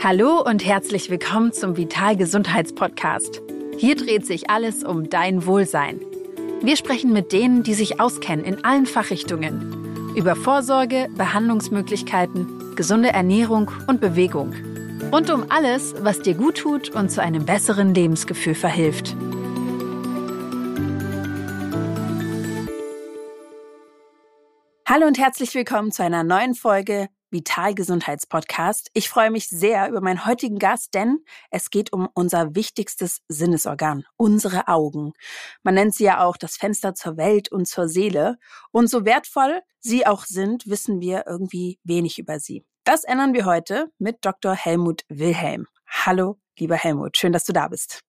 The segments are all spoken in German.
Hallo und herzlich willkommen zum Vital Gesundheitspodcast. Hier dreht sich alles um dein Wohlsein. Wir sprechen mit denen, die sich auskennen in allen Fachrichtungen. Über Vorsorge, Behandlungsmöglichkeiten, gesunde Ernährung und Bewegung. Rund um alles, was dir gut tut und zu einem besseren Lebensgefühl verhilft. Hallo und herzlich willkommen zu einer neuen Folge Vital Gesundheitspodcast. Ich freue mich sehr über meinen heutigen Gast, denn es geht um unser wichtigstes Sinnesorgan, unsere Augen. Man nennt sie ja auch das Fenster zur Welt und zur Seele. Und so wertvoll sie auch sind, wissen wir irgendwie wenig über sie. Das ändern wir heute mit Dr. Helmut Wilhelm. Hallo, lieber Helmut, schön, dass du da bist.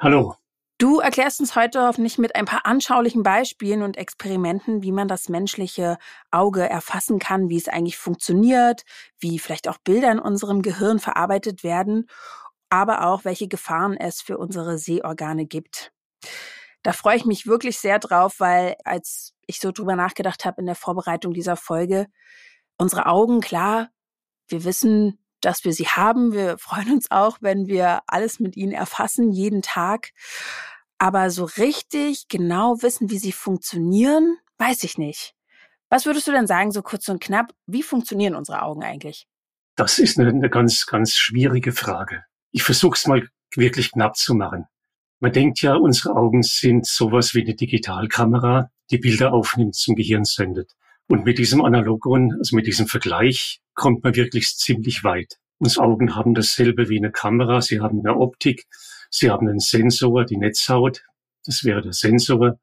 Hallo. Du erklärst uns heute hoffentlich mit ein paar anschaulichen Beispielen und Experimenten, wie man das menschliche Auge erfassen kann, wie es eigentlich funktioniert, wie vielleicht auch Bilder in unserem Gehirn verarbeitet werden, aber auch welche Gefahren es für unsere Sehorgane gibt. Da freue ich mich wirklich sehr drauf, weil als ich so drüber nachgedacht habe in der Vorbereitung dieser Folge, unsere Augen, klar, wir wissen, dass wir sie haben. Wir freuen uns auch, wenn wir alles mit ihnen erfassen, jeden Tag. Aber so richtig genau wissen, wie sie funktionieren, weiß ich nicht. Was würdest du denn sagen, so kurz und knapp, wie funktionieren unsere Augen eigentlich? Das ist eine, eine ganz, ganz schwierige Frage. Ich versuche es mal wirklich knapp zu machen. Man denkt ja, unsere Augen sind sowas wie eine Digitalkamera, die Bilder aufnimmt, zum Gehirn sendet. Und mit diesem Analogon, also mit diesem Vergleich, kommt man wirklich ziemlich weit. Unsere Augen haben dasselbe wie eine Kamera. Sie haben eine Optik. Sie haben einen Sensor, die Netzhaut. Das wäre der Sensor.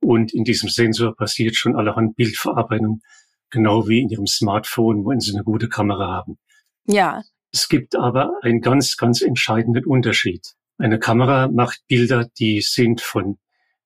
Und in diesem Sensor passiert schon allerhand Bildverarbeitung, genau wie in Ihrem Smartphone, wo Sie eine gute Kamera haben. Ja. Es gibt aber einen ganz, ganz entscheidenden Unterschied. Eine Kamera macht Bilder, die sind von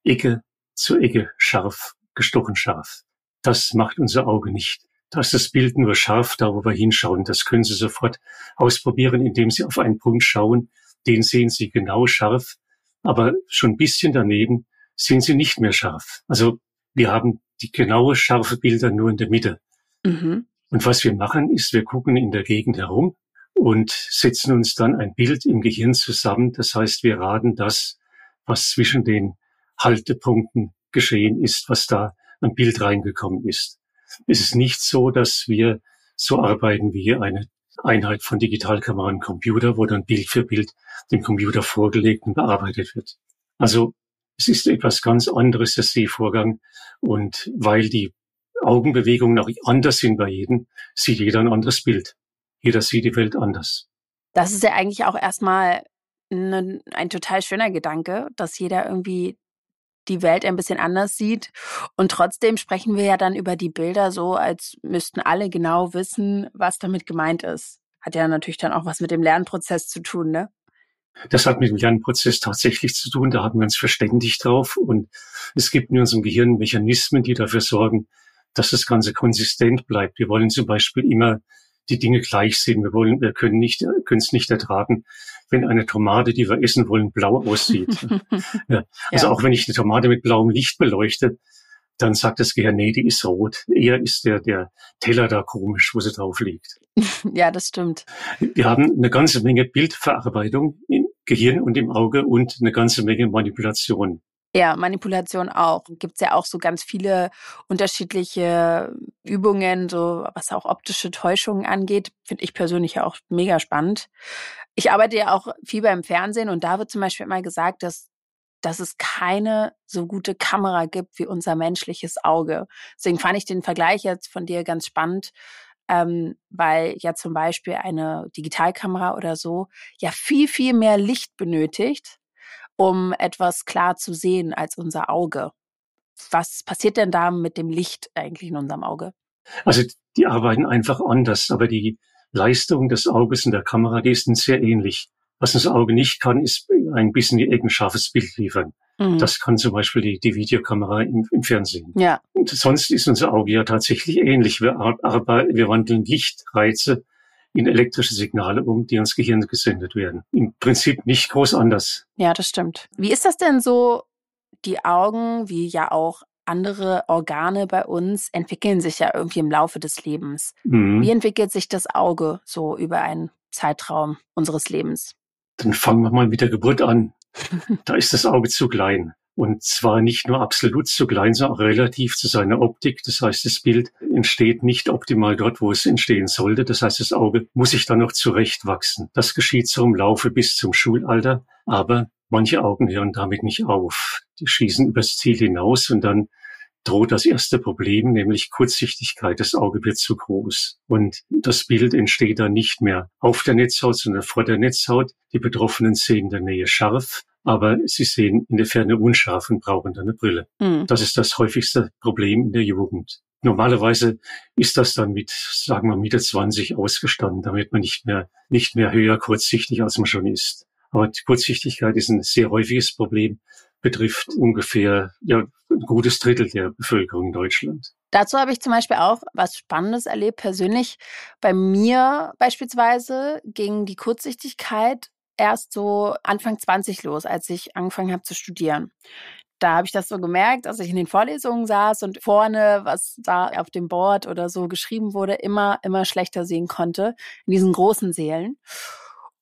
Ecke zu Ecke scharf, gestochen scharf. Das macht unser Auge nicht. Da ist das Bild nur scharf, da wo wir hinschauen. Das können Sie sofort ausprobieren, indem Sie auf einen Punkt schauen. Den sehen Sie genau scharf, aber schon ein bisschen daneben sind sie nicht mehr scharf. Also wir haben die genaue scharfe Bilder nur in der Mitte. Mhm. Und was wir machen, ist, wir gucken in der Gegend herum und setzen uns dann ein Bild im Gehirn zusammen. Das heißt, wir raten das, was zwischen den Haltepunkten geschehen ist, was da ein Bild reingekommen ist. Es ist nicht so, dass wir so arbeiten wie eine Einheit von Digitalkamera und Computer, wo dann Bild für Bild dem Computer vorgelegt und bearbeitet wird. Also es ist etwas ganz anderes, der Sehvorgang. Und weil die Augenbewegungen auch anders sind bei jedem, sieht jeder ein anderes Bild. Jeder sieht die Welt anders. Das ist ja eigentlich auch erstmal ein, ein total schöner Gedanke, dass jeder irgendwie die Welt ein bisschen anders sieht. Und trotzdem sprechen wir ja dann über die Bilder so, als müssten alle genau wissen, was damit gemeint ist. Hat ja natürlich dann auch was mit dem Lernprozess zu tun, ne? Das hat mit dem Lernprozess tatsächlich zu tun. Da haben wir uns verständigt drauf. Und es gibt in unserem Gehirn Mechanismen, die dafür sorgen, dass das Ganze konsistent bleibt. Wir wollen zum Beispiel immer die Dinge gleich sehen. Wir wollen, wir können nicht, können es nicht ertragen, wenn eine Tomate, die wir essen wollen, blau aussieht. ja. Also ja. auch wenn ich eine Tomate mit blauem Licht beleuchte, dann sagt das Gehirn, nee, die ist rot. Eher ist der, der Teller da komisch, wo sie drauf liegt. Ja, das stimmt. Wir haben eine ganze Menge Bildverarbeitung im Gehirn und im Auge und eine ganze Menge Manipulation. Ja, Manipulation auch. Gibt es ja auch so ganz viele unterschiedliche Übungen, so was auch optische Täuschungen angeht. Finde ich persönlich ja auch mega spannend. Ich arbeite ja auch viel beim Fernsehen und da wird zum Beispiel immer gesagt, dass dass es keine so gute Kamera gibt wie unser menschliches Auge. Deswegen fand ich den Vergleich jetzt von dir ganz spannend, ähm, weil ja zum Beispiel eine Digitalkamera oder so ja viel, viel mehr Licht benötigt, um etwas klar zu sehen als unser Auge. Was passiert denn da mit dem Licht eigentlich in unserem Auge? Also die arbeiten einfach anders, aber die Leistung des Auges in der Kamera, die ist sehr ähnlich. Was das Auge nicht kann, ist ein bisschen Ecken scharfes Bild liefern. Mhm. Das kann zum Beispiel die, die Videokamera im, im, Fernsehen. Ja. Und sonst ist unser Auge ja tatsächlich ähnlich. Wir, aber wir wandeln Lichtreize in elektrische Signale um, die ans Gehirn gesendet werden. Im Prinzip nicht groß anders. Ja, das stimmt. Wie ist das denn so? Die Augen, wie ja auch andere Organe bei uns, entwickeln sich ja irgendwie im Laufe des Lebens. Mhm. Wie entwickelt sich das Auge so über einen Zeitraum unseres Lebens? Dann fangen wir mal mit der Geburt an. da ist das Auge zu klein. Und zwar nicht nur absolut zu klein, sondern auch relativ zu seiner Optik. Das heißt, das Bild entsteht nicht optimal dort, wo es entstehen sollte. Das heißt, das Auge muss sich dann noch zurechtwachsen. Das geschieht so im Laufe bis zum Schulalter. Aber manche Augen hören damit nicht auf. Die schießen übers Ziel hinaus und dann droht das erste Problem, nämlich Kurzsichtigkeit. Das Auge wird zu groß. Und das Bild entsteht dann nicht mehr auf der Netzhaut, sondern vor der Netzhaut. Die Betroffenen sehen in der Nähe scharf, aber sie sehen in der Ferne unscharf und brauchen dann eine Brille. Mhm. Das ist das häufigste Problem in der Jugend. Normalerweise ist das dann mit, sagen wir, Mitte 20 ausgestanden, damit man nicht mehr, nicht mehr höher kurzsichtig, als man schon ist. Aber die Kurzsichtigkeit ist ein sehr häufiges Problem betrifft ungefähr ja, ein gutes Drittel der Bevölkerung in Deutschland. Dazu habe ich zum Beispiel auch was Spannendes erlebt persönlich. Bei mir beispielsweise ging die Kurzsichtigkeit erst so Anfang 20 los, als ich angefangen habe zu studieren. Da habe ich das so gemerkt, als ich in den Vorlesungen saß und vorne, was da auf dem Board oder so geschrieben wurde, immer, immer schlechter sehen konnte in diesen großen Sälen.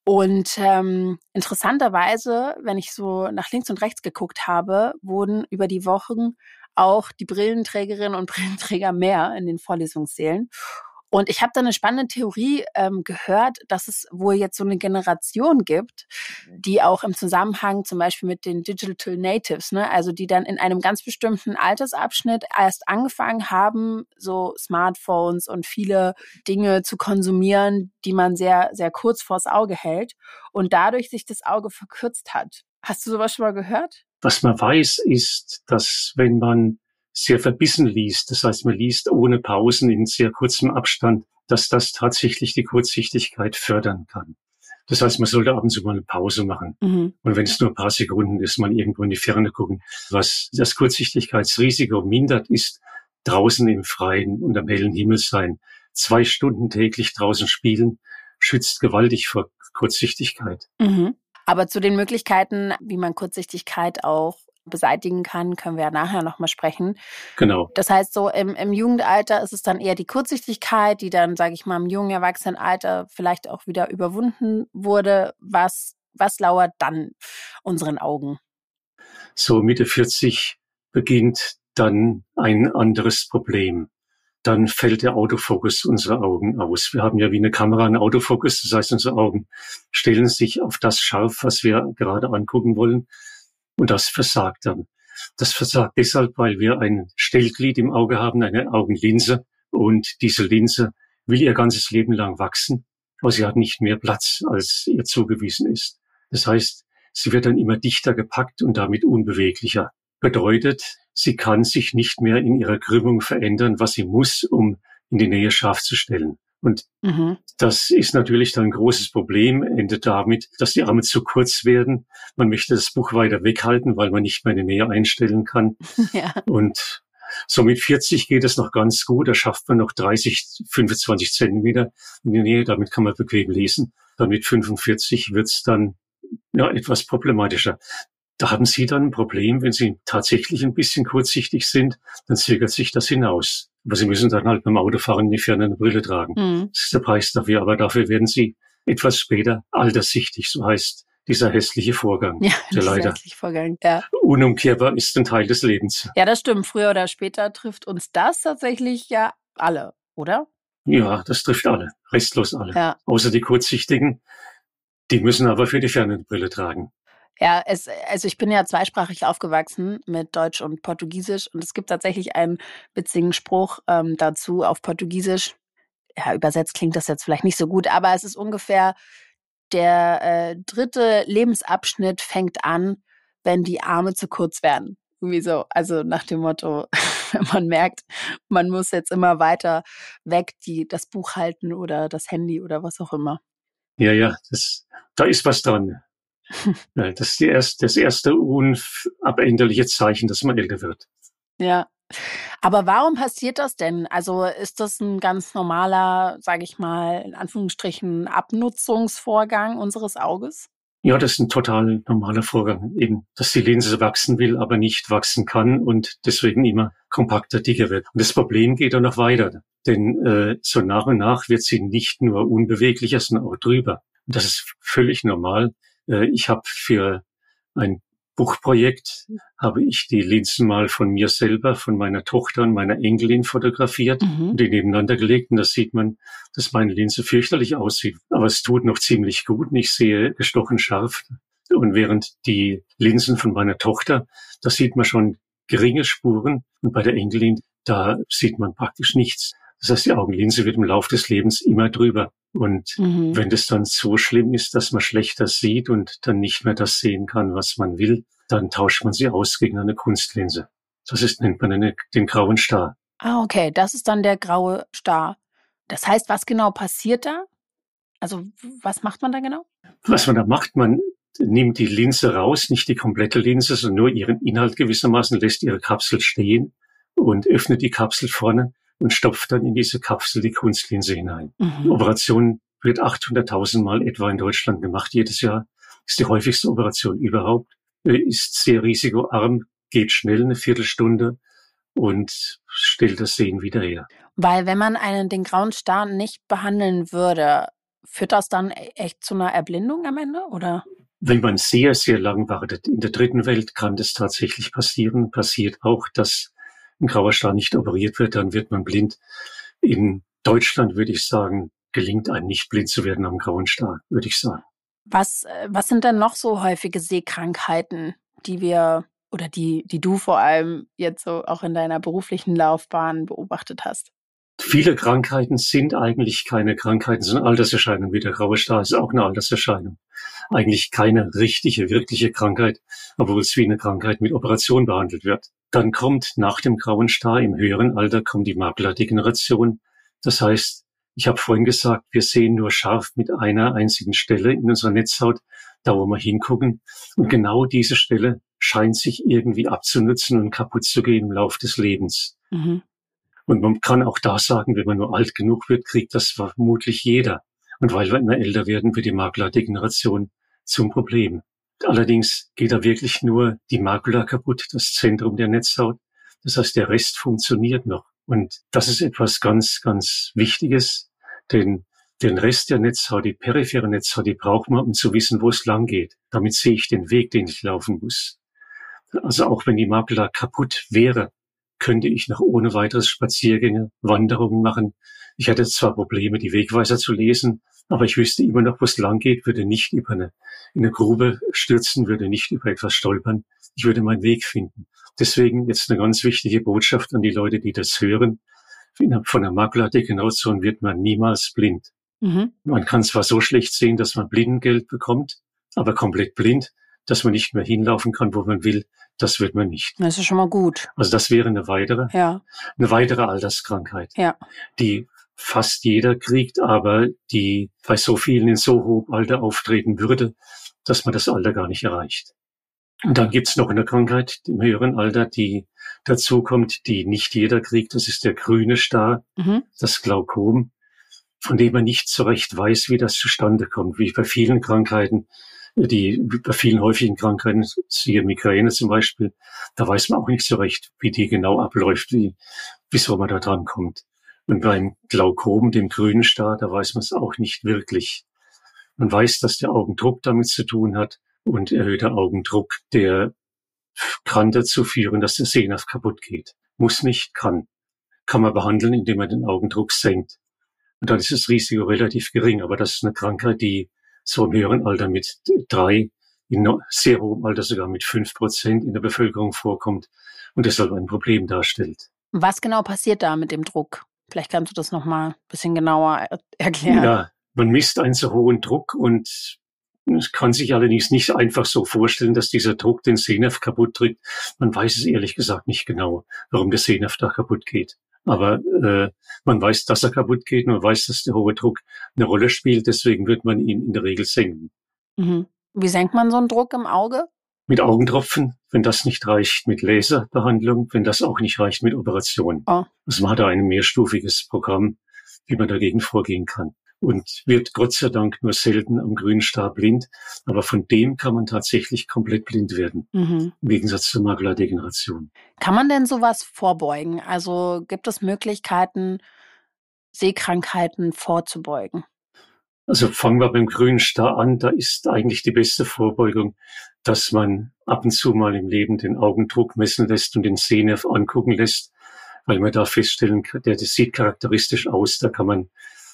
Und ähm, interessanterweise, wenn ich so nach links und rechts geguckt habe, wurden über die Wochen auch die Brillenträgerinnen und Brillenträger mehr in den Vorlesungssälen. Und ich habe da eine spannende Theorie ähm, gehört, dass es wohl jetzt so eine Generation gibt, die auch im Zusammenhang zum Beispiel mit den Digital Natives, ne, also die dann in einem ganz bestimmten Altersabschnitt erst angefangen haben, so Smartphones und viele Dinge zu konsumieren, die man sehr, sehr kurz vors Auge hält und dadurch sich das Auge verkürzt hat. Hast du sowas schon mal gehört? Was man weiß, ist, dass wenn man sehr verbissen liest, das heißt, man liest ohne Pausen in sehr kurzem Abstand, dass das tatsächlich die Kurzsichtigkeit fördern kann. Das heißt, man sollte ab und zu mal eine Pause machen. Mhm. Und wenn es nur ein paar Sekunden ist, mal irgendwo in die Ferne gucken. Was das Kurzsichtigkeitsrisiko mindert, ist draußen im Freien und am hellen Himmel sein. Zwei Stunden täglich draußen spielen schützt gewaltig vor Kurzsichtigkeit. Mhm. Aber zu den Möglichkeiten, wie man Kurzsichtigkeit auch beseitigen kann, können wir ja nachher nochmal sprechen. Genau. Das heißt, so im, im Jugendalter ist es dann eher die Kurzsichtigkeit, die dann, sage ich mal, im jungen Erwachsenenalter vielleicht auch wieder überwunden wurde. Was, was lauert dann unseren Augen? So Mitte 40 beginnt dann ein anderes Problem. Dann fällt der Autofokus unserer Augen aus. Wir haben ja wie eine Kamera einen Autofokus, das heißt, unsere Augen stellen sich auf das scharf, was wir gerade angucken wollen. Und das versagt dann. Das versagt deshalb, weil wir ein Stellglied im Auge haben, eine Augenlinse. Und diese Linse will ihr ganzes Leben lang wachsen, aber sie hat nicht mehr Platz, als ihr zugewiesen ist. Das heißt, sie wird dann immer dichter gepackt und damit unbeweglicher. Bedeutet, sie kann sich nicht mehr in ihrer Krümmung verändern, was sie muss, um in die Nähe scharf zu stellen. Und mhm. das ist natürlich dann ein großes Problem, endet damit, dass die Arme zu kurz werden. Man möchte das Buch weiter weghalten, weil man nicht mehr in die Nähe einstellen kann. Ja. Und so mit 40 geht es noch ganz gut. Da schafft man noch 30, 25 Zentimeter in die Nähe. Damit kann man bequem lesen. Dann mit 45 wird's dann ja, etwas problematischer. Da haben Sie dann ein Problem, wenn Sie tatsächlich ein bisschen kurzsichtig sind, dann zögert sich das hinaus. Aber Sie müssen dann halt beim Autofahren nicht Ferne eine Brille tragen. Mhm. Das ist der Preis dafür. Aber dafür werden Sie etwas später alterssichtig. So heißt dieser hässliche Vorgang, ja, der leider Vorgang, ja. unumkehrbar ist ein Teil des Lebens. Ja, das stimmt. Früher oder später trifft uns das tatsächlich ja alle, oder? Ja, das trifft alle, restlos alle. Ja. Außer die Kurzsichtigen. Die müssen aber für die Fernbrille tragen. Ja, es, also ich bin ja zweisprachig aufgewachsen mit Deutsch und Portugiesisch und es gibt tatsächlich einen witzigen Spruch ähm, dazu auf Portugiesisch. Ja, übersetzt klingt das jetzt vielleicht nicht so gut, aber es ist ungefähr der äh, dritte Lebensabschnitt fängt an, wenn die Arme zu kurz werden. Irgendwie so, also nach dem Motto, wenn man merkt, man muss jetzt immer weiter weg, die das Buch halten oder das Handy oder was auch immer. Ja, ja, das, da ist was dran. Das ist die erst, das erste unabänderliche Zeichen, dass man älter wird. Ja. Aber warum passiert das denn? Also ist das ein ganz normaler, sage ich mal, in Anführungsstrichen Abnutzungsvorgang unseres Auges? Ja, das ist ein total normaler Vorgang. Eben, dass die Linse wachsen will, aber nicht wachsen kann und deswegen immer kompakter, dicker wird. Und das Problem geht dann noch weiter. Denn äh, so nach und nach wird sie nicht nur unbeweglicher, sondern auch drüber. Und das ist völlig normal. Äh, ich habe für ein Buchprojekt habe ich die Linsen mal von mir selber, von meiner Tochter und meiner Enkelin fotografiert mhm. und die nebeneinander gelegt. Und da sieht man, dass meine Linse fürchterlich aussieht. Aber es tut noch ziemlich gut und ich sehe gestochen scharf. Und während die Linsen von meiner Tochter, da sieht man schon geringe Spuren. Und bei der Enkelin, da sieht man praktisch nichts. Das heißt, die Augenlinse wird im Laufe des Lebens immer drüber. Und mhm. wenn das dann so schlimm ist, dass man schlechter sieht und dann nicht mehr das sehen kann, was man will, dann tauscht man sie aus gegen eine Kunstlinse. Das ist, nennt man eine, den grauen Star. Ah, okay, das ist dann der graue Star. Das heißt, was genau passiert da? Also, was macht man da genau? Was man da macht, man nimmt die Linse raus, nicht die komplette Linse, sondern nur ihren Inhalt gewissermaßen, lässt ihre Kapsel stehen und öffnet die Kapsel vorne und stopft dann in diese Kapsel die Kunstlinse hinein. Mhm. Operation wird 800.000 Mal etwa in Deutschland gemacht jedes Jahr. Ist die häufigste Operation überhaupt. Äh, ist sehr risikoarm, geht schnell eine Viertelstunde und stellt das Sehen wieder her. Weil wenn man einen, den grauen Star nicht behandeln würde, führt das dann e-, echt zu einer Erblindung am Ende, oder? Wenn man sehr, sehr lang wartet. In der dritten Welt kann das tatsächlich passieren. Passiert auch, dass ein grauer Star nicht operiert wird, dann wird man blind. In Deutschland würde ich sagen, gelingt einem nicht blind zu werden am grauen Star, würde ich sagen. Was, äh, was sind denn noch so häufige Sehkrankheiten, die wir oder die, die du vor allem jetzt so auch in deiner beruflichen Laufbahn beobachtet hast? Viele Krankheiten sind eigentlich keine Krankheiten, sondern Alterserscheinungen. Wie der graue Star ist auch eine Alterserscheinung. Eigentlich keine richtige, wirkliche Krankheit, obwohl es wie eine Krankheit mit Operation behandelt wird. Dann kommt nach dem grauen Star im höheren Alter kommt die Makuladegeneration. Das heißt, ich habe vorhin gesagt, wir sehen nur scharf mit einer einzigen Stelle in unserer Netzhaut, da wo wir hingucken. Und genau diese Stelle scheint sich irgendwie abzunutzen und kaputt zu gehen im Lauf des Lebens. Mhm. Und man kann auch da sagen, wenn man nur alt genug wird, kriegt das vermutlich jeder. Und weil wir immer älter werden, wird die Makuladegeneration zum Problem. Allerdings geht da wirklich nur die Makula kaputt, das Zentrum der Netzhaut. Das heißt, der Rest funktioniert noch. Und das ist etwas ganz, ganz Wichtiges, denn den Rest der Netzhaut, die periphere Netzhaut, die braucht man, um zu wissen, wo es lang geht. Damit sehe ich den Weg, den ich laufen muss. Also auch wenn die Makula kaputt wäre, könnte ich noch ohne weiteres Spaziergänge, Wanderungen machen. Ich hatte zwar Probleme, die Wegweiser zu lesen, aber ich wüsste immer noch, wo es lang geht, würde nicht über eine, in eine Grube stürzen, würde nicht über etwas stolpern. Ich würde meinen Weg finden. Deswegen jetzt eine ganz wichtige Botschaft an die Leute, die das hören. Von der Makuladegeneration wird man niemals blind. Mhm. Man kann zwar so schlecht sehen, dass man Blindengeld bekommt, aber komplett blind, dass man nicht mehr hinlaufen kann, wo man will, das wird man nicht. Das ist schon mal gut. Also das wäre eine weitere, ja. eine weitere Alterskrankheit, ja. die fast jeder kriegt, aber die bei so vielen in so hohem Alter auftreten würde, dass man das Alter gar nicht erreicht. Und dann gibt's noch eine Krankheit im höheren Alter, die dazu kommt, die nicht jeder kriegt. Das ist der grüne Star, mhm. das Glaukom, von dem man nicht so recht weiß, wie das zustande kommt. Wie bei vielen Krankheiten, die bei vielen häufigen Krankheiten, siehe Migräne zum Beispiel, da weiß man auch nicht so recht, wie die genau abläuft, wie, wieso man da dran kommt. Und beim Glaukom, dem grünen Star, da weiß man es auch nicht wirklich. Man weiß, dass der Augendruck damit zu tun hat und erhöhter Augendruck, der kann dazu führen, dass der Sehnerv kaputt geht. Muss nicht, kann. Kann man behandeln, indem man den Augendruck senkt. Und dann ist das Risiko relativ gering. Aber das ist eine Krankheit, die so im höheren Alter mit drei, in sehr hohem Alter sogar mit fünf Prozent in der Bevölkerung vorkommt und deshalb ein Problem darstellt. Was genau passiert da mit dem Druck? Vielleicht kannst du das nochmal ein bisschen genauer erklären. Ja, man misst einen so hohen Druck und es kann sich allerdings nicht einfach so vorstellen, dass dieser Druck den Sehnerv kaputt drückt. Man weiß es ehrlich gesagt nicht genau, warum der Sehnerv da kaputt geht. Aber äh, man weiß, dass er kaputt geht und man weiß, dass der hohe Druck eine Rolle spielt. Deswegen wird man ihn in der Regel senken. Mhm. Wie senkt man so einen Druck im Auge? Mit Augentropfen, wenn das nicht reicht, mit Laserbehandlung, wenn das auch nicht reicht, mit Operation. Oh. Also man hat da ein mehrstufiges Programm, wie man dagegen vorgehen kann. und wird Gott sei Dank nur selten am grünen Star blind. Aber von dem kann man tatsächlich komplett blind werden, mhm. im Gegensatz zur Makuladegeneration. Kann man denn sowas vorbeugen? Also gibt es Möglichkeiten, Sehkrankheiten vorzubeugen? Also fangen wir beim grünen Star an. Da ist eigentlich die beste Vorbeugung, dass man ab und zu mal im Leben den Augendruck messen lässt und den Sehnerv angucken lässt, weil man da feststellen kann, der das sieht charakteristisch aus. Da kann man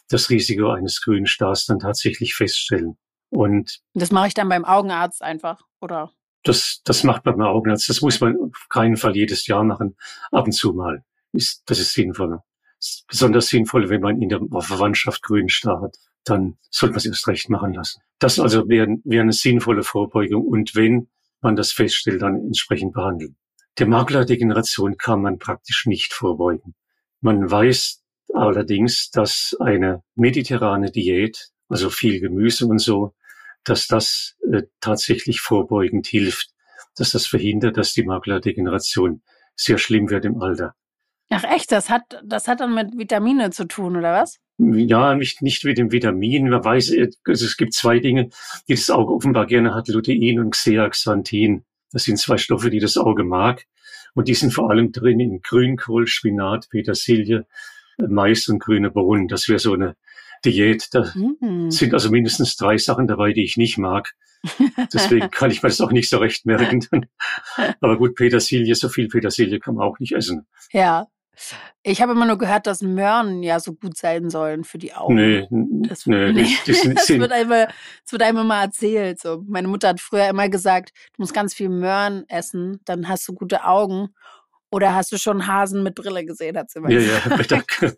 das Risiko eines grünen Stars dann tatsächlich feststellen. Und das mache ich dann beim Augenarzt einfach, oder? Das, das macht man beim Augenarzt. Das muss man auf keinen Fall jedes Jahr machen. Ab und zu mal. Ist, das ist sinnvoller. Ist besonders sinnvoll, wenn man in der Verwandtschaft grünen Star hat. Dann sollte man es erst recht machen lassen. Das also wäre, wäre eine sinnvolle Vorbeugung. Und wenn man das feststellt, dann entsprechend behandeln. Der Maklerdegeneration kann man praktisch nicht vorbeugen. Man weiß allerdings, dass eine mediterrane Diät, also viel Gemüse und so, dass das äh, tatsächlich vorbeugend hilft, dass das verhindert, dass die Makuladegeneration sehr schlimm wird im Alter. Ach echt, das hat, das hat dann mit Vitamine zu tun, oder was? Ja, nicht, nicht mit dem Vitamin. Man weiß, äh, es gibt zwei Dinge, die das Auge offenbar gerne hat, Lutein und Xeaxanthin. Das sind zwei Stoffe, die das Auge mag. Und die sind vor allem drin in Grünkohl, Spinat, Petersilie, Mais und grüne Bohnen. Das wäre so eine Diät. Da mm. sind also mindestens drei Sachen dabei, die ich nicht mag. Deswegen kann ich mir das auch nicht so recht merken. Aber gut, Petersilie, so viel Petersilie kann man auch nicht essen. Ja. Ich habe immer nur gehört, dass Möhren ja so gut sein sollen für die Augen. Nee, das, nee, nee. Das, das, wird einmal, das wird einem immer erzählt. So. Meine Mutter hat früher immer gesagt, du musst ganz viel Möhren essen, dann hast du gute Augen. Oder hast du schon Hasen mit Brille gesehen, hat sie mal Ja, ja, danke.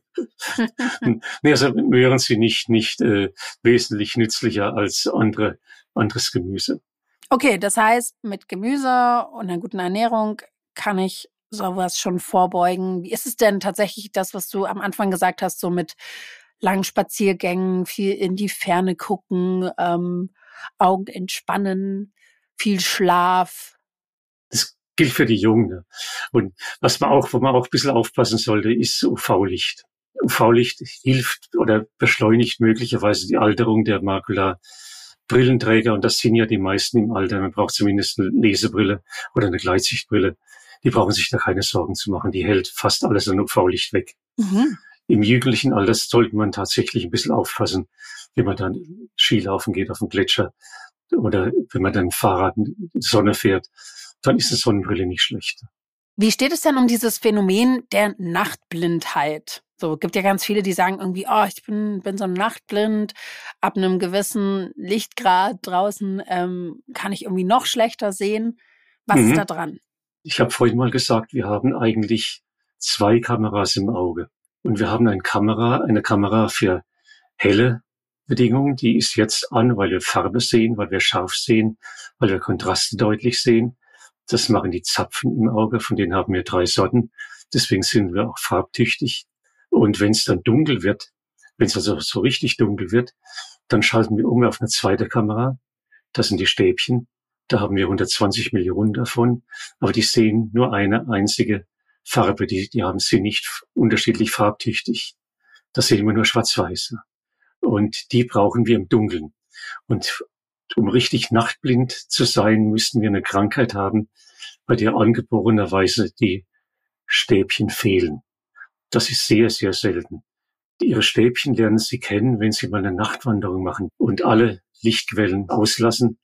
nee, also Möhren sie nicht, nicht äh, wesentlich nützlicher als andere, anderes Gemüse. Okay, das heißt, mit Gemüse und einer guten Ernährung kann ich sowas schon vorbeugen. Wie ist es denn tatsächlich das, was du am Anfang gesagt hast, so mit langen Spaziergängen, viel in die Ferne gucken, ähm, Augen entspannen, viel Schlaf? Das gilt für die Jungen. Und was man auch, wo man auch ein bisschen aufpassen sollte, ist UV-Licht. UV-Licht hilft oder beschleunigt möglicherweise die Alterung der Makula. Brillenträger, und das sind ja die meisten im Alter, man braucht zumindest eine Lesebrille oder eine Gleitsichtbrille die brauchen sich da keine Sorgen zu machen. Die hält fast alles an UV-Licht weg. Mhm. Im jugendlichen Alter sollte man tatsächlich ein bisschen aufpassen, wenn man dann Skilaufen geht auf dem Gletscher oder wenn man dann Fahrrad in die Sonne fährt, dann ist eine Sonnenbrille nicht schlecht. Wie steht es denn um dieses Phänomen der Nachtblindheit? So, gibt ja ganz viele, die sagen irgendwie, oh, ich bin, bin so nachtblind, ab einem gewissen Lichtgrad draußen ähm, kann ich irgendwie noch schlechter sehen. Was mhm. ist da dran? Ich habe vorhin mal gesagt, wir haben eigentlich zwei Kameras im Auge. Und wir haben eine Kamera, eine Kamera für helle Bedingungen, die ist jetzt an, weil wir Farbe sehen, weil wir scharf sehen, weil wir Kontraste deutlich sehen. Das machen die Zapfen im Auge, von denen haben wir drei Sorten. Deswegen sind wir auch farbtüchtig. Und wenn es dann dunkel wird, wenn es also so richtig dunkel wird, dann schalten wir um auf eine zweite Kamera. Das sind die Stäbchen. Da haben wir 120 Millionen davon, aber die sehen nur eine einzige Farbe. Die, die haben sie nicht unterschiedlich farbtüchtig. Da sehen wir nur schwarz-weiß. Und die brauchen wir im Dunkeln. Und um richtig nachtblind zu sein, müssten wir eine Krankheit haben, bei der angeborenerweise die Stäbchen fehlen. Das ist sehr, sehr selten. Ihre Stäbchen lernen Sie kennen, wenn Sie mal eine Nachtwanderung machen und alle Lichtquellen auslassen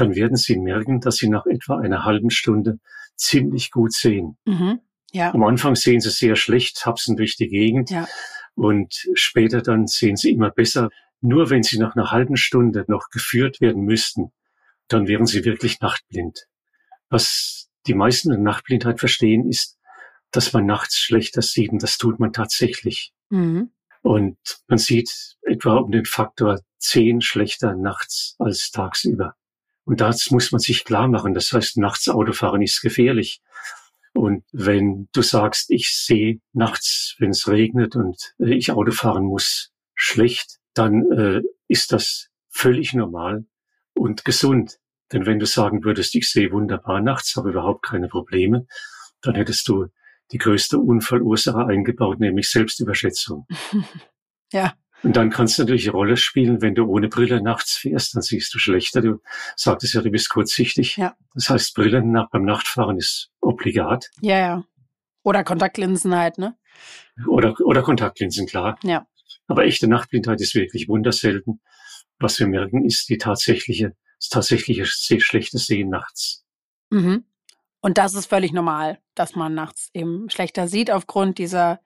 dann werden Sie merken, dass Sie nach etwa einer halben Stunde ziemlich gut sehen. Mhm. Ja. Am Anfang sehen Sie sehr schlecht, hapsen durch die Gegend. Ja. Und später dann sehen Sie immer besser. Nur wenn Sie nach einer halben Stunde noch geführt werden müssten, dann wären Sie wirklich nachtblind. Was die meisten in Nachtblindheit verstehen, ist, dass man nachts schlechter sieht und das tut man tatsächlich. Mhm. Und man sieht etwa um den Faktor zehn schlechter nachts als tagsüber. Und das muss man sich klar machen. Das heißt, nachts Autofahren ist gefährlich. Und wenn du sagst, ich sehe nachts, wenn es regnet und äh, ich Auto fahren muss, schlecht, dann äh, ist das völlig normal und gesund. Denn wenn du sagen würdest, ich sehe wunderbar nachts, habe überhaupt keine Probleme, dann hättest du die größte Unfallursache eingebaut, nämlich Selbstüberschätzung. ja. Und dann kannst du natürlich eine Rolle spielen, wenn du ohne Brille nachts fährst, dann siehst du schlechter. Du sagtest ja, du bist kurzsichtig. Ja. Das heißt, Brille nach, beim Nachtfahren ist obligat. Ja, ja. Oder Kontaktlinsen halt, ne? Oder, oder Kontaktlinsen, klar. Ja. Aber echte Nachtblindheit ist wirklich wunderselten. Was wir merken, ist die tatsächliche, das tatsächliche schlechte Sehen nachts. Mhm. Und das ist völlig normal, dass man nachts eben schlechter sieht aufgrund dieser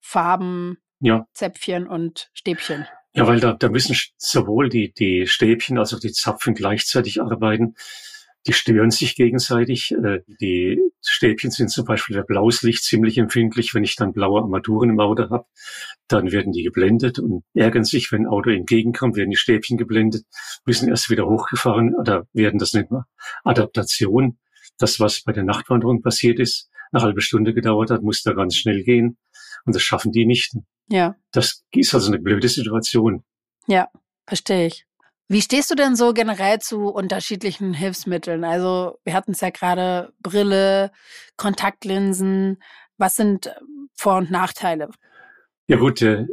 Farben, Ja, Zäpfchen und Stäbchen. ja, weil da, da müssen sowohl die, die Stäbchen als auch die Zapfen gleichzeitig arbeiten. Die stören sich gegenseitig. Äh, Die Stäbchen sind zum Beispiel bei blaues Licht ziemlich empfindlich. Wenn ich dann blaue Armaturen im Auto habe, dann werden die geblendet und ärgern sich, wenn ein Auto entgegenkommt, werden die Stäbchen geblendet, müssen erst wieder hochgefahren oder werden das nennt man Adaptation. Das, was bei der Nachtwanderung passiert ist, eine halbe Stunde gedauert hat, muss da ganz schnell gehen. Und das schaffen die nicht. Ja, Das ist also eine blöde Situation. ja, verstehe ich. Wie stehst du denn so generell zu unterschiedlichen Hilfsmitteln? Also wir hatten es ja gerade Brille, Kontaktlinsen. Was sind äh, Vor- und Nachteile? Ja gut, der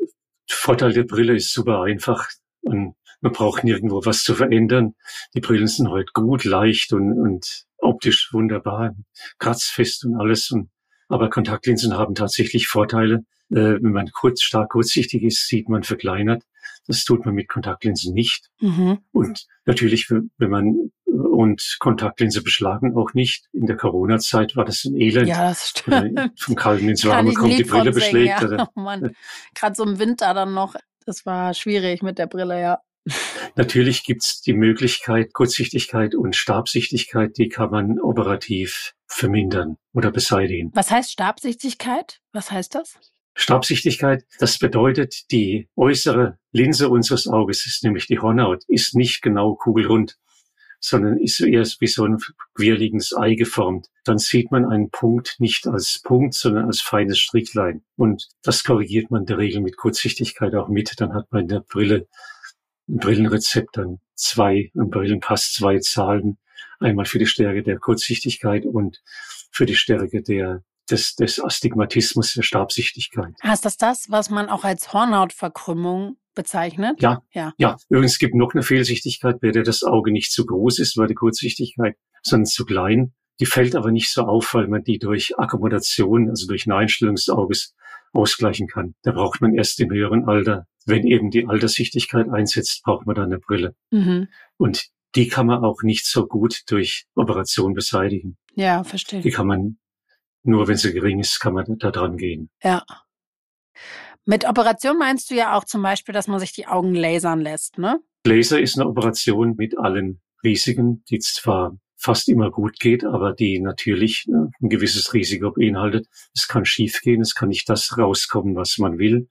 Vorteil der Brille ist super einfach und man braucht nirgendwo was zu verändern. Die Brillen sind heute gut, leicht und, und optisch wunderbar, kratzfest und alles. Und, aber Kontaktlinsen haben tatsächlich Vorteile. Äh, wenn man kurz, stark kurzsichtig ist, sieht man verkleinert. Das tut man mit Kontaktlinsen nicht. Mhm. Und natürlich, wenn man und Kontaktlinse beschlagen auch nicht. In der Corona-Zeit war das ein Elend. Ja, das stimmt. Vom Kalten ins Warme kommt, die Brille beschlägt. ja. Oh Mann. Gerade so im Winter dann noch. Das war schwierig mit der Brille, ja. Natürlich gibt's die Möglichkeit, Kurzsichtigkeit und Stabsichtigkeit, die kann man operativ vermindern oder beseitigen. Was heißt Stabsichtigkeit? Was heißt das? Stabsichtigkeit, das bedeutet, die äußere Linse unseres Auges ist nämlich die Hornhaut, ist nicht genau kugelrund, sondern ist eher wie so ein quirliges Ei geformt. Dann sieht man einen Punkt nicht als Punkt, sondern als feines Stricklein. Und das korrigiert man in der Regel mit Kurzsichtigkeit auch mit. Dann hat man in der Brille ein Brillenrezept dann zwei, ein Brillenpass zwei Zahlen. Einmal für die Stärke der Kurzsichtigkeit und für die Stärke der, des, des Astigmatismus, der Stabsichtigkeit. Ist das das, was man auch als Hornhautverkrümmung bezeichnet? Ja. Ja. Ja, übrigens es gibt noch eine Fehlsichtigkeit, bei der das Auge nicht zu groß ist, weil die Kurzsichtigkeit, sondern zu klein. Die fällt aber nicht so auf, weil man die durch Akkommodation, also durch eine Einstellung des Auges ausgleichen kann. Da braucht man erst im höheren Alter, wenn eben die Alterssichtigkeit einsetzt, braucht man dann eine Brille. Mhm. Und die kann man auch nicht so gut durch Operation beseitigen. Ja, verstehe. Die kann man, nur wenn sie gering ist, kann man da dran gehen. Ja. Mit Operation meinst du ja auch zum Beispiel, dass man sich die Augen lasern lässt, ne? Laser ist eine Operation mit allen Risiken, die zwar fast immer gut geht, aber die natürlich ne, ein gewisses Risiko beinhaltet. Es kann schiefgehen, es kann nicht das rauskommen, was man will.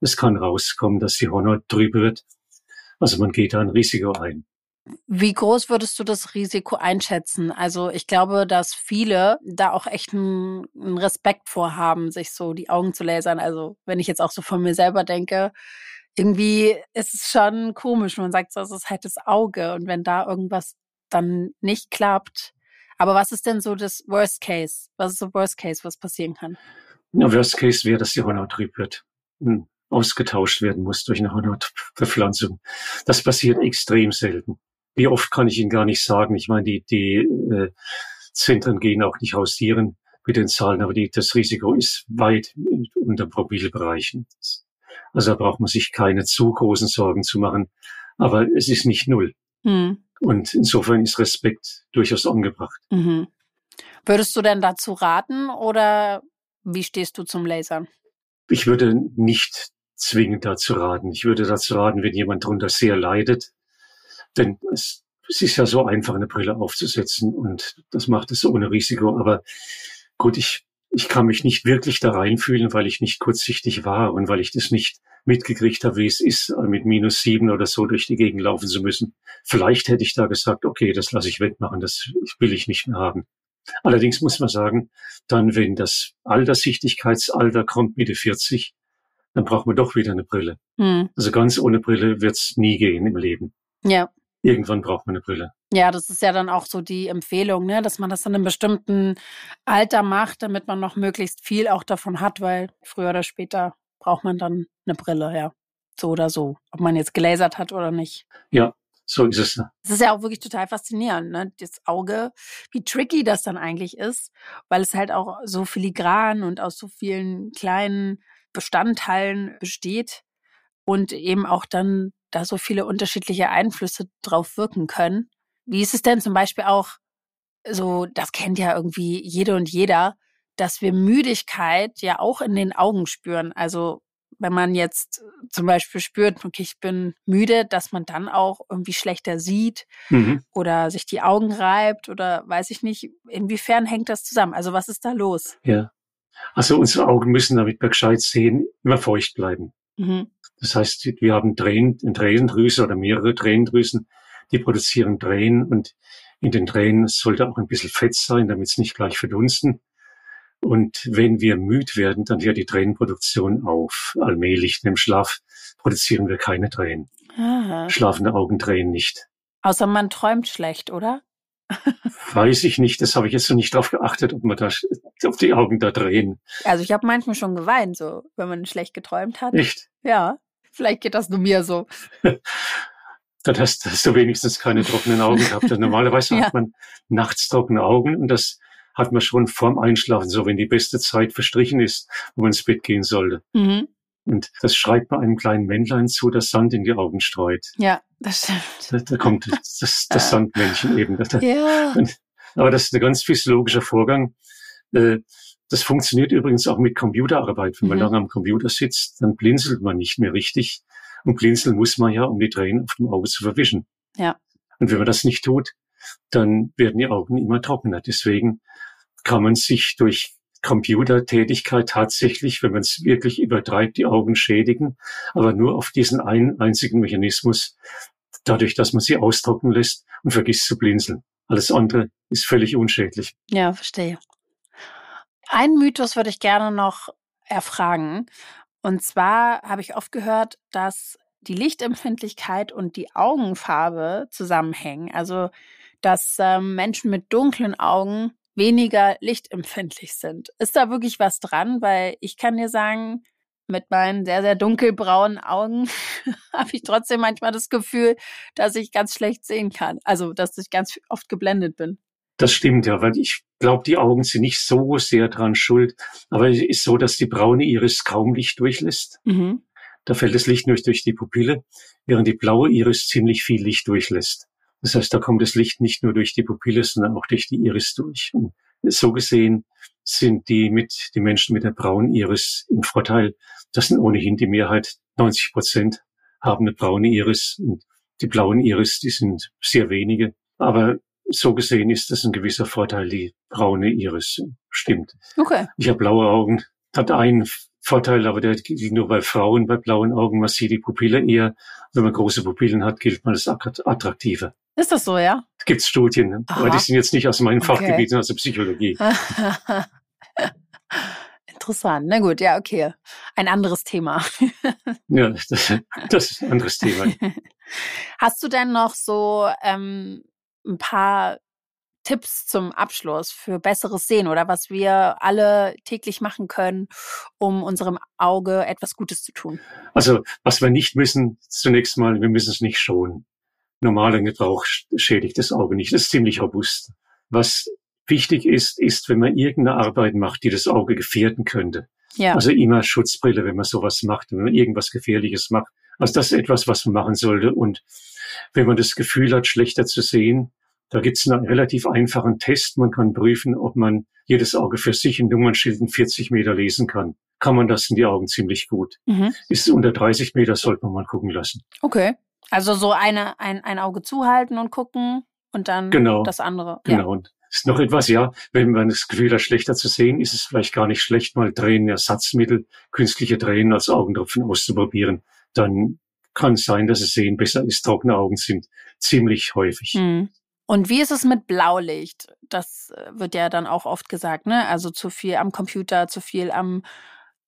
Es kann rauskommen, dass die Hornhaut drüber wird. Also man geht da ein Risiko ein. Wie groß würdest du das Risiko einschätzen? Also ich glaube, dass viele da auch echt einen, Respekt vorhaben, sich so die Augen zu lasern. Also wenn ich jetzt auch so von mir selber denke, irgendwie ist es schon komisch. Man sagt so, es ist halt das Auge. Und wenn da irgendwas dann nicht klappt. Aber was ist denn so das Worst Case? Was ist so Worst Case, was passieren kann? Na, Worst Case wäre, dass die trüb wird und ausgetauscht werden muss durch eine Hornhautverpflanzung. Das passiert extrem selten. Wie oft kann ich Ihnen gar nicht sagen. Ich meine, die, die äh, Zentren gehen auch nicht hausieren mit den Zahlen, aber die, das Risiko ist weit unter Promillebereichen. Also da braucht man sich keine zu großen Sorgen zu machen. Aber es ist nicht null. Hm. Und insofern ist Respekt durchaus angebracht. Mhm. Würdest du denn dazu raten oder wie stehst du zum Lasern? Ich würde nicht zwingend dazu raten. Ich würde dazu raten, wenn jemand darunter sehr leidet, denn es, es ist ja so einfach, eine Brille aufzusetzen und das macht es ohne Risiko. Aber gut, ich, ich kann mich nicht wirklich da reinfühlen, weil ich nicht kurzsichtig war und weil ich das nicht mitgekriegt habe, wie es ist, mit minus sieben oder so durch die Gegend laufen zu müssen. Vielleicht hätte ich da gesagt, okay, das lasse ich wegmachen, das will ich nicht mehr haben. Allerdings muss man sagen, dann, wenn das Alterssichtigkeitsalter kommt, Mitte 40, dann braucht man doch wieder eine Brille. Hm. Also ganz ohne Brille wird's nie gehen im Leben. Ja. Irgendwann braucht man eine Brille. Ja, das ist ja dann auch so die Empfehlung, ne, dass man das in einem bestimmten Alter macht, damit man noch möglichst viel auch davon hat, weil früher oder später braucht man dann eine Brille, ja. So oder so, ob man jetzt gelasert hat oder nicht. Ja, so ist es. Es ist ja auch wirklich total faszinierend, ne? Das Auge, wie tricky das dann eigentlich ist, weil es halt auch so filigran und aus so vielen kleinen Bestandteilen besteht und eben auch dann da so viele unterschiedliche Einflüsse drauf wirken können. Wie ist es denn zum Beispiel auch so, das kennt ja irgendwie jede und jeder, dass wir Müdigkeit ja auch in den Augen spüren. Also wenn man jetzt zum Beispiel spürt, okay, ich bin müde, dass man dann auch irgendwie schlechter sieht mhm. oder sich die Augen reibt oder weiß ich nicht, inwiefern hängt das zusammen? Also was ist da los? Ja. Also unsere Augen müssen, damit wir gescheit sehen, immer feucht bleiben. Mhm. Das heißt, wir haben Tränen, Tränendrüse oder mehrere Tränendrüsen, die produzieren Tränen und in den Tränen sollte auch ein bisschen Fett sein, damit es nicht gleich verdunsten. Und wenn wir müd werden, dann hört die Tränenproduktion auf. Allmählich im Schlaf produzieren wir keine Tränen. Aha. Schlafende Augen drehen nicht. Außer man träumt schlecht, oder? Weiß ich nicht. Das habe ich jetzt noch nicht drauf geachtet, ob man da ob die Augen da drehen. Also ich habe manchmal schon geweint, so wenn man schlecht geträumt hat. Echt? Ja. Vielleicht geht das nur mir so. dann hast, hast du wenigstens keine trockenen Augen gehabt. Normalerweise ja. hat man nachts trockene Augen und das hat man schon vorm Einschlafen, so wenn die beste Zeit verstrichen ist, wo man ins Bett gehen sollte. Mhm. Und das schreibt man einem kleinen Männlein zu, das Sand in die Augen streut. Ja, das stimmt. Da, da kommt das, das Sandmännchen eben. Ja. Aber das ist ein ganz physiologischer Vorgang. Äh, das funktioniert übrigens auch mit Computerarbeit. Wenn man mhm. lange am Computer sitzt, dann blinzelt man nicht mehr richtig. Und blinzeln muss man ja, um die Tränen auf dem Auge zu verwischen. Ja. Und wenn man das nicht tut, dann werden die Augen immer trockener. Deswegen kann man sich durch Computertätigkeit tatsächlich, wenn man es wirklich übertreibt, die Augen schädigen, aber nur auf diesen einen einzigen Mechanismus, dadurch, dass man sie austrocknen lässt und vergisst zu blinzeln. Alles andere ist völlig unschädlich. Ja, verstehe. Ein Mythos würde ich gerne noch erfragen. Und zwar habe ich oft gehört, dass die Lichtempfindlichkeit und die Augenfarbe zusammenhängen. Also, dass ähm, Menschen mit dunklen Augen weniger lichtempfindlich sind. Ist da wirklich was dran? Weil ich kann dir sagen, mit meinen sehr, sehr dunkelbraunen Augen habe ich trotzdem manchmal das Gefühl, dass ich ganz schlecht sehen kann. Also, dass ich ganz oft geblendet bin. Das stimmt ja, weil ich glaube, die Augen sind nicht so sehr dran schuld. Aber es ist so, dass die braune Iris kaum Licht durchlässt. Mhm. Da fällt das Licht nur durch die Pupille, während die blaue Iris ziemlich viel Licht durchlässt. Das heißt, da kommt das Licht nicht nur durch die Pupille, sondern auch durch die Iris durch. Und so gesehen sind die mit, die Menschen mit der braunen Iris im Vorteil. Das sind ohnehin die Mehrheit. 90 Prozent haben eine braune Iris und die blauen Iris, die sind sehr wenige. Aber so gesehen ist das ein gewisser Vorteil, die braune Iris. Stimmt. Okay. Ich habe blaue Augen. Hat einen Vorteil, aber der gilt nur bei Frauen, bei blauen Augen. Man sieht die Pupille eher. Wenn man große Pupillen hat, gilt man als attraktiver. Ist das so, ja? Gibt es Studien, Aha. aber die sind jetzt nicht aus meinen okay. Fachgebieten, also Psychologie. Interessant. Na gut, ja, okay. Ein anderes Thema. ja, das, das, ist ein anderes Thema. Hast du denn noch so ähm, ein paar Tipps zum Abschluss für besseres Sehen oder was wir alle täglich machen können, um unserem Auge etwas Gutes zu tun? Also, was wir nicht müssen, zunächst mal, wir müssen es nicht schonen. Normaler Gebrauch schädigt das Auge nicht. Das ist ziemlich robust. Was wichtig ist, ist, wenn man irgendeine Arbeit macht, die das Auge gefährden könnte. Ja. Also immer Schutzbrille, wenn man sowas macht, wenn man irgendwas Gefährliches macht. Also das ist etwas, was man machen sollte. Und wenn man das Gefühl hat, schlechter zu sehen, da gibt es einen relativ einfachen Test. Man kann prüfen, ob man jedes Auge für sich in Nummernschilden 40 Meter lesen kann. Kann man das in die Augen ziemlich gut. Mhm. Ist unter 30 Meter, sollte man mal gucken lassen. Okay. Also so eine, ein, ein Auge zuhalten und gucken und dann genau, das andere. Genau. Ja. Und ist noch etwas, ja, wenn man das Gefühl hat, schlechter zu sehen, ist es vielleicht gar nicht schlecht, mal Tränenersatzmittel, künstliche Tränen als Augentropfen auszuprobieren. Dann kann es sein, dass es Sehen besser ist. Trockene Augen sind ziemlich häufig. Mhm. Und wie ist es mit Blaulicht? Das äh, wird ja dann auch oft gesagt, ne? Also zu viel am Computer, zu viel am,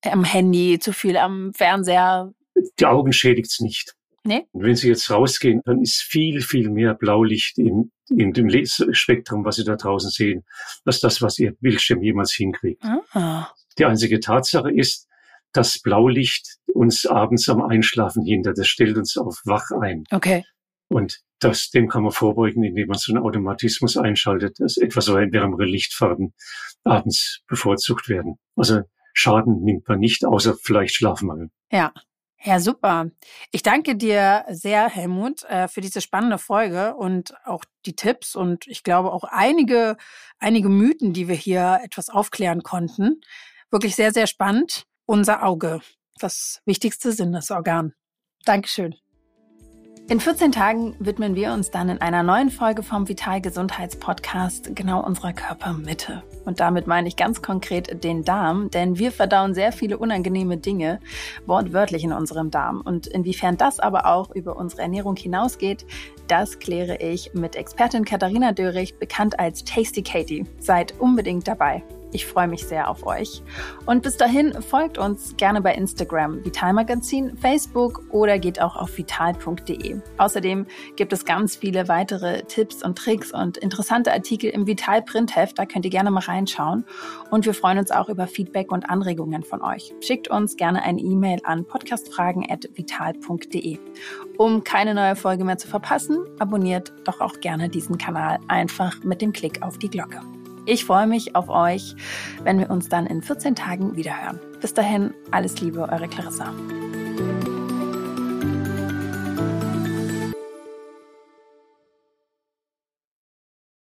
am Handy, zu viel am Fernseher. Die Augen schädigt es nicht. Nee. Und wenn Sie jetzt rausgehen, dann ist viel, viel mehr Blaulicht in, in dem Spektrum, was Sie da draußen sehen, als das, was Ihr Bildschirm jemals hinkriegt. Ah. Die einzige Tatsache ist, dass Blaulicht uns abends am Einschlafen hindert. Das stellt uns auf wach ein. Okay. Und das, dem kann man vorbeugen, indem man so einen Automatismus einschaltet, dass etwas so wärmere Lichtfarben abends bevorzugt werden. Also Schaden nimmt man nicht, außer vielleicht Schlafmangel. Ja. Ja, super. Ich danke dir sehr, Helmut, äh, für diese spannende Folge und auch die Tipps und ich glaube auch einige, einige Mythen, die wir hier etwas aufklären konnten. Wirklich sehr, sehr spannend. Unser Auge, das wichtigste Sinnesorgan. Dankeschön. In 14 Tagen widmen wir uns dann in einer neuen Folge vom Vital Gesundheits Podcast genau unserer Körpermitte. Und damit meine ich ganz konkret den Darm, denn wir verdauen sehr viele unangenehme Dinge wortwörtlich in unserem Darm. Und inwiefern das aber auch über unsere Ernährung hinausgeht, das kläre ich mit Expertin Katharina Dörig, bekannt als Tasty Katie. Seid unbedingt dabei. Ich freue mich sehr auf euch. Und bis dahin folgt uns gerne bei Instagram, Vitalmagazin, Facebook oder geht auch auf vital.de. Außerdem gibt es ganz viele weitere Tipps und Tricks und interessante Artikel im Vital Printheft. Da könnt ihr gerne mal reinschauen. Und wir freuen uns auch über Feedback und Anregungen von euch. Schickt uns gerne eine E-Mail an podcastfragen.vital.de. Um keine neue Folge mehr zu verpassen, abonniert doch auch gerne diesen Kanal einfach mit dem Klick auf die Glocke. Ich freue mich auf euch, wenn wir uns dann in 14 Tagen wiederhören. Bis dahin, alles Liebe, eure Clarissa.